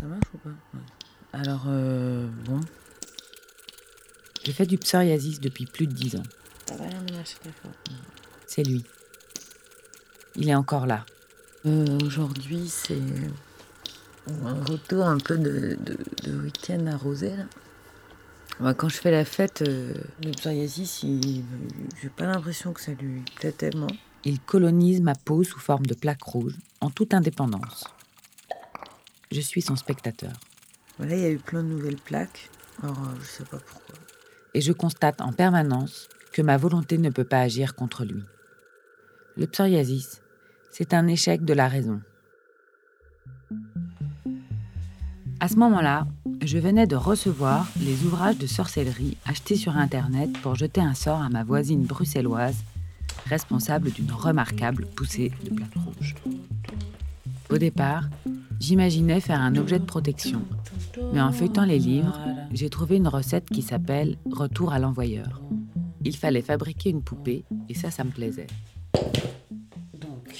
Ça marche ou pas Alors, euh, bon. J'ai fait du psoriasis depuis plus de dix ans. Ça va rien de marcher très fort. C'est lui. Il est encore là. Euh, Aujourd'hui, c'est un retour un peu de, de, de week-end arrosé. Là. Bah, quand je fais la fête, euh, le psoriasis, j'ai pas l'impression que ça lui plaît tellement. Il colonise ma peau sous forme de plaques rouges, en toute indépendance. Je suis son spectateur. Voilà, il y a eu plein de nouvelles plaques. Alors, euh, je sais pas pourquoi. et je constate en permanence que ma volonté ne peut pas agir contre lui. Le psoriasis, c'est un échec de la raison. À ce moment-là, je venais de recevoir les ouvrages de sorcellerie achetés sur Internet pour jeter un sort à ma voisine bruxelloise, responsable d'une remarquable poussée de plaques rouges. Au départ, j'imaginais faire un objet de protection, mais en feuilletant les livres, j'ai trouvé une recette qui s'appelle Retour à l'envoyeur. Il fallait fabriquer une poupée et ça, ça me plaisait. Donc,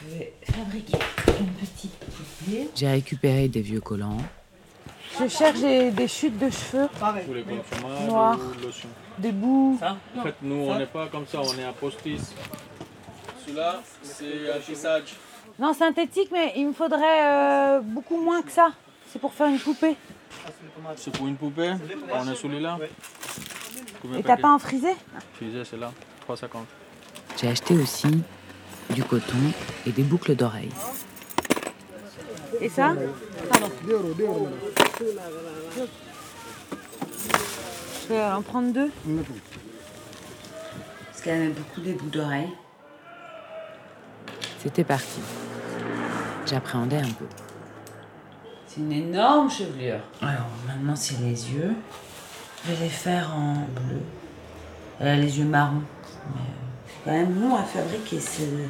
je vais fabriquer une petite poupée. J'ai récupéré des vieux collants, Je cherche des, des chutes de cheveux, Vous voulez comme fromage Noir. ou lotion des bouts. En fait, nous, on n'est pas comme ça, on est à post-it. Celui-là, c'est un tissage. Non, synthétique, mais il me faudrait euh, beaucoup moins que ça. C'est pour faire une poupée. C'est pour une poupée. On est celui-là. Et t'as pas un frisé Fusée, c'est là. 3,50. j'ai acheté aussi du coton et des boucles d'oreilles. Et ça Je vais en prendre deux. Parce qu'elle aime beaucoup les boucles d'oreilles. C'était parti. J'appréhendais un peu. C'est une énorme chevelure. Alors maintenant c'est les yeux. Je vais les faire en bleu. Elle a les yeux marrons. Mais euh, c'est quand même long à fabriquer. c'est-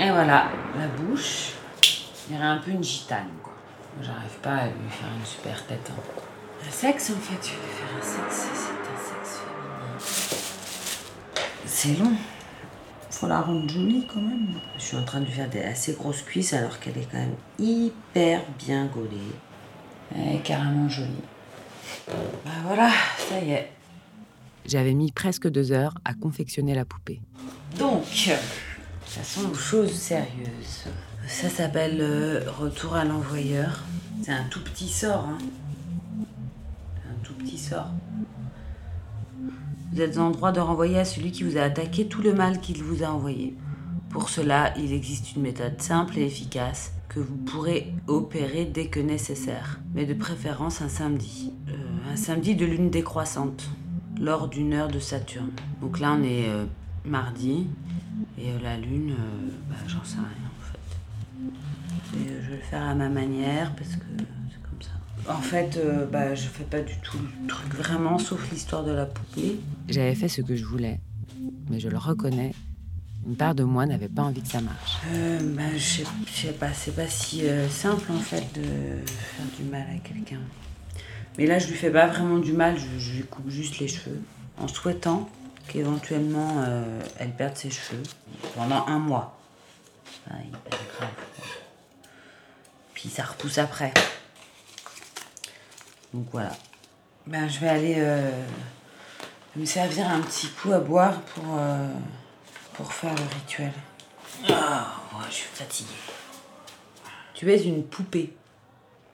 Et voilà, la bouche. Il y aurait un peu une gitane quoi. J'arrive pas à lui faire une super tête. hein. Un sexe en fait, je vais faire un sexe. C'est un sexe féminin. C'est long. Faut la rendre jolie quand même. Je suis en train de lui faire des assez grosses cuisses alors qu'elle est quand même hyper bien gaulée. Elle est carrément jolie. Bah voilà, ça y est. J'avais mis presque deux heures à confectionner la poupée. Donc, passons aux choses sérieuses. Ça s'appelle euh, Retour à l'envoyeur. C'est un tout petit sort, hein. Un tout petit sort. Vous êtes en droit de renvoyer à celui qui vous a attaqué tout le mal qu'il vous a envoyé. Pour cela, il existe une méthode simple et efficace que vous pourrez opérer dès que nécessaire, mais de préférence un samedi. Euh, un samedi de lune décroissante, lors d'une heure de Saturne. Donc là, on est euh, mardi, et euh, la lune, bah, j'en sais rien en fait. Je vais le faire à ma manière parce que. En fait, euh, bah, je fais pas du tout le truc vraiment, sauf l'histoire de la poupée. J'avais fait ce que je voulais, mais je le reconnais. Une part de moi n'avait pas envie que ça marche. Euh, bah, je sais, pas, c'est pas si euh, simple en fait de faire du mal à quelqu'un. Mais là, je lui fais pas vraiment du mal, je, je lui coupe juste les cheveux, en souhaitant qu'éventuellement euh, elle perde ses cheveux pendant un mois. Hyper grave. Puis ça repousse après. Donc voilà. Ben, je vais aller euh, me servir un petit coup à boire pour, euh, pour faire le rituel. Ah, ouais, je suis fatiguée. Tu es une poupée.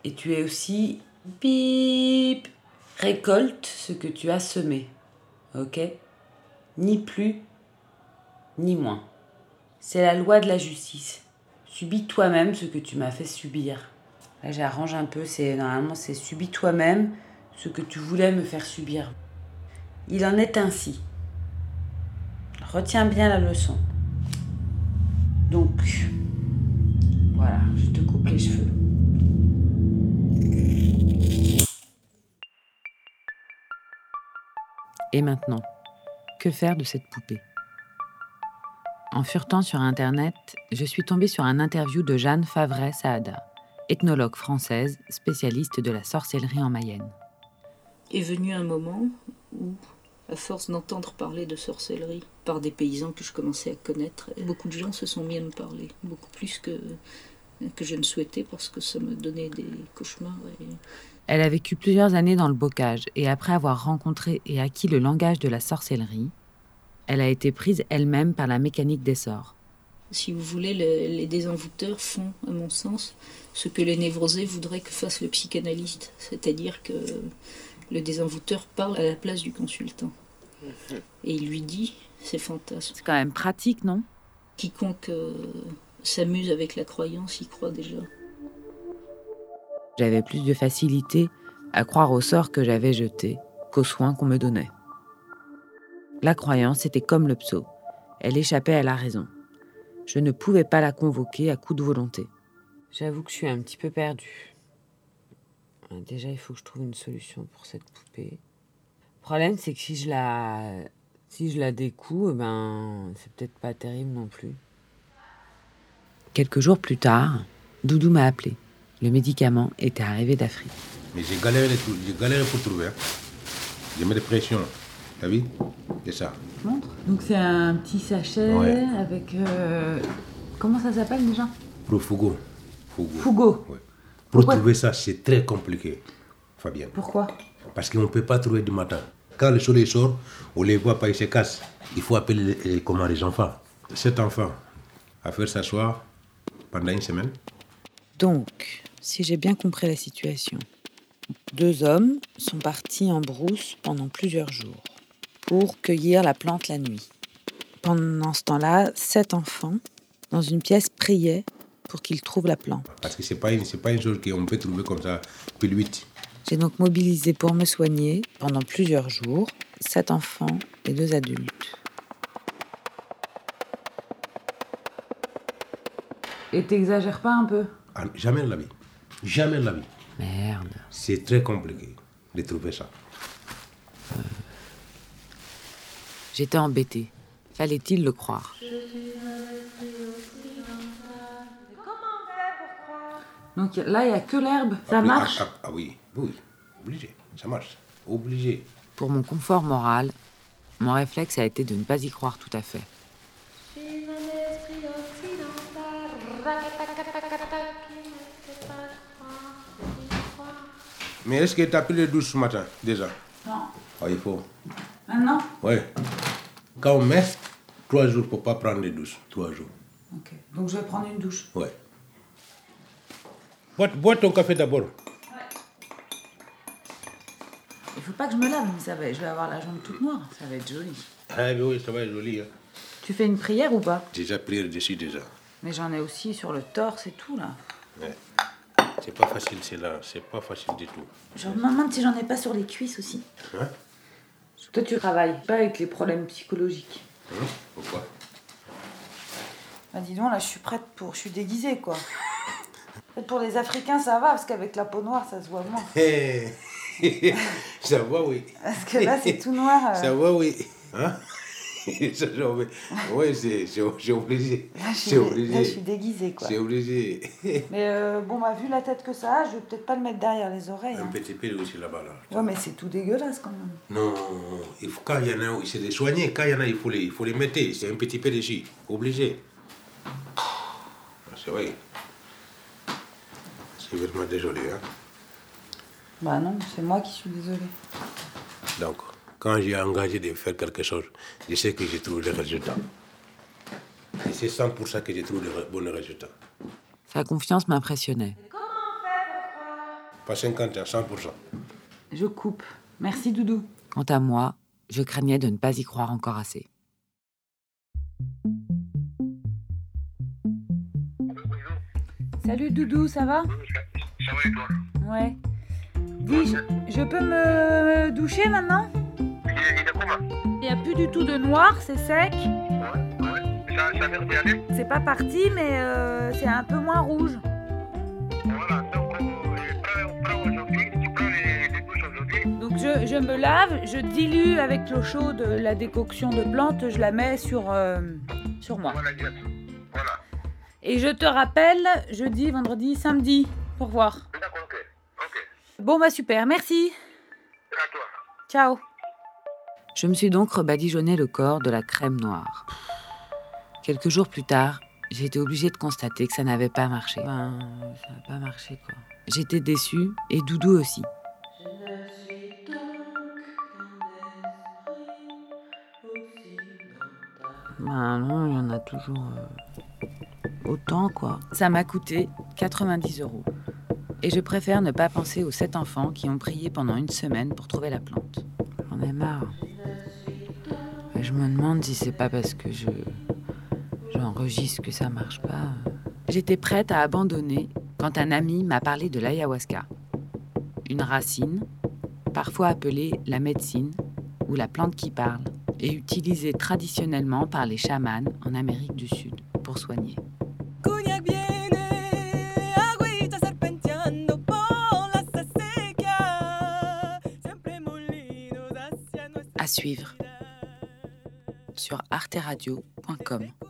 Et tu es aussi. Bip Récolte ce que tu as semé. Ok? Ni plus, ni moins. C'est la loi de la justice. Subis toi-même ce que tu m'as fait subir. Là, j'arrange un peu. C'est normalement c'est subis toi-même ce que tu voulais me faire subir. Il en est ainsi. Retiens bien la leçon. Donc, voilà, je te coupe les cheveux. Et maintenant, que faire de cette poupée? En furetant sur Internet, je suis tombée sur un interview de Jeanne Favret Saada, ethnologue française spécialiste de la sorcellerie en Mayenne. est venu un moment où, à force d'entendre parler de sorcellerie par des paysans que je commençais à connaître, beaucoup de gens se sont mis à me parler, beaucoup plus que que je ne souhaitais parce que ça me donnait des cauchemars. Et... Elle a vécu plusieurs années dans le bocage et après avoir rencontré et acquis le langage de la sorcellerie, elle a été prise elle-même par la mécanique des sorts. Si vous voulez, le- les désenvoûteurs font, à mon sens, ce que les névrosés voudraient que fasse le psychanalyste, c'est-à-dire que le désenvoûteur parle à la place du consultant. Et il lui dit ses fantasmes. C'est quand même pratique, non? Quiconque euh, s'amuse avec la croyance y croit déjà. J'avais plus de facilité à croire aux sorts que j'avais jetés qu'aux soins qu'on me donnait. La croyance était comme le psaume. Elle échappait à la raison. Je ne pouvais pas la convoquer à coup de volonté. J'avoue que je suis un petit peu perdue. Euh, Déjà, il faut que je trouve une solution pour cette poupée. Le problème, c'est que si je la, si je la découpe, eh ben, c'est peut-être pas terrible non plus. Quelques jours plus tard, Doudou m'a appelé. Le médicament était arrivé d'Afrique. Mais j'ai galéré, les trou- j'ai galéré pour trouver. hein. J'ai mis des pressions. T'as vu? C'est ça. Donc c'est un petit sachet Ouais. avec... euh, Comment ça s'appelle déjà? Pour Fougo. Fougo. Fougo. Ouais. Pour Pourquoi trouver ça, c'est très compliqué, Fabien. Pourquoi? Parce qu'on ne peut pas trouver du matin. Quand le soleil sort, on ne les voit pas, ils se cassent. Il faut appeler les, les- comment, les enfants. Cet enfant a fait s'asseoir pendant une semaine. Donc, si j'ai bien compris la situation, deux hommes sont partis en brousse pendant plusieurs jours pour cueillir la plante la nuit. Pendant ce temps-là, sept enfants, dans une pièce, priaient pour qu'ils trouvent la plante. Parce que ce n'est pas, une- pas une chose qu'on peut trouver comme ça, puis huit. J'ai donc mobilisé pour me soigner pendant plusieurs jours sept enfants et deux adultes. Et t'exagères pas un peu? Ah, Jamais de la vie. Jamais de la vie. Merde. C'est très compliqué de trouver ça. J'étais embêtée. Fallait-il le croire? Donc là, il n'y a que l'herbe. Ça Oui, marche? ah, ah, ah oui, oui, obligé. Ça marche. Obligé. Pour mon confort moral, mon réflexe a été de ne pas y croire tout à fait. Mais est-ce que tu as pris le douche ce matin, déjà? Non. Ah, il faut. Maintenant? Oui. Quand on met, trois jours pour pas prendre les douches. Trois jours. Ok. Donc je vais prendre une douche. Ouais. Bois, bois ton café d'abord. Il faut pas que je me lave, mais ça va, je vais avoir la jambe toute noire. Ça va être joli. Ah, mais oui, ça va être joli. Hein. Tu fais une prière ou pas? J'ai déjà prié dessus déjà. Mais j'en ai aussi sur le torse et tout là. Ouais. C'est pas facile, c'est là. C'est pas facile du tout. Je me demande si j'en ai pas sur les cuisses aussi. Hein? Toi, tu travailles pas avec les problèmes psychologiques. Hein Pourquoi? Bah dis donc, là, je suis prête pour... Je suis déguisée, quoi. Pour les Africains, ça va, parce qu'avec la peau noire, ça se voit moins. Ça va, oui. Parce que là, c'est tout noir. euh. Ça va, oui. Hein? Ça, j'ai envie- Oui, c'est c'est- c'est obligé. Là, je suis, obligé. là, je suis déguisée, quoi. C'est obligé. Mais euh, bon, bah, vu la tête que ça a, je vais peut-être pas le mettre derrière les oreilles. Un hein. petit peu aussi là-bas. Là. Ouais, mais c'est tout dégueulasse, quand même. Non, il faut, quand il y en a, c'est de soigner. Quand il y en a, il faut les, il faut les mettre. C'est un petit peu dessus. Obligé. C'est vrai. C'est vraiment désolé. Hein? Bah non, c'est moi qui suis désolée. Donc, quand j'ai engagé de faire quelque chose, je sais que j'ai trouvé le résultat. Et c'est 100% que j'ai trouvé le bon résultat. Sa confiance m'impressionnait. Pas 50, à 100%. Je coupe. Merci, Doudou. Quant à moi, je craignais de ne pas y croire encore assez. Salut, Doudou, ça va? Ça va et toi? Ouais. Dis, je, je peux me doucher maintenant? Il n'y a plus du tout de noir, c'est sec. Ouais, ouais. Ça, ça a l'air d'y aller C'est pas parti, mais euh, c'est un peu moins rouge. Voilà, donc euh, prends, prends aujourd'hui, tu prends les, les douches aujourd'hui. Donc je, je me lave, je dilue avec l'eau chaude la décoction de plantes, je la mets sur, euh, sur moi. Voilà, yes. Voilà. Et je te rappelle jeudi, vendredi, samedi pour voir. D'accord, ok. Ok. Bon bah super, merci. À toi. Ciao. Je me suis donc rebadigeonné le corps de la crème noire. Quelques jours plus tard, j'ai été obligée de constater que ça n'avait pas marché. Enfin, ça n'a pas marché quoi. J'étais déçue et Doudou aussi. Ben non, il y en a toujours euh, autant quoi. Ça m'a coûté 90 euros. Et je préfère ne pas penser aux sept enfants qui ont prié pendant une semaine pour trouver la plante. J'en ai marre. Je me demande si c'est pas parce que je j'enregistre que ça marche pas. J'étais prête à abandonner quand un ami m'a parlé de l'ayahuasca. Une racine, parfois appelée la médecine ou la plante qui parle, et utilisée traditionnellement par les chamans en Amérique du Sud pour soigner. Cognac viene, sur arteradio.com.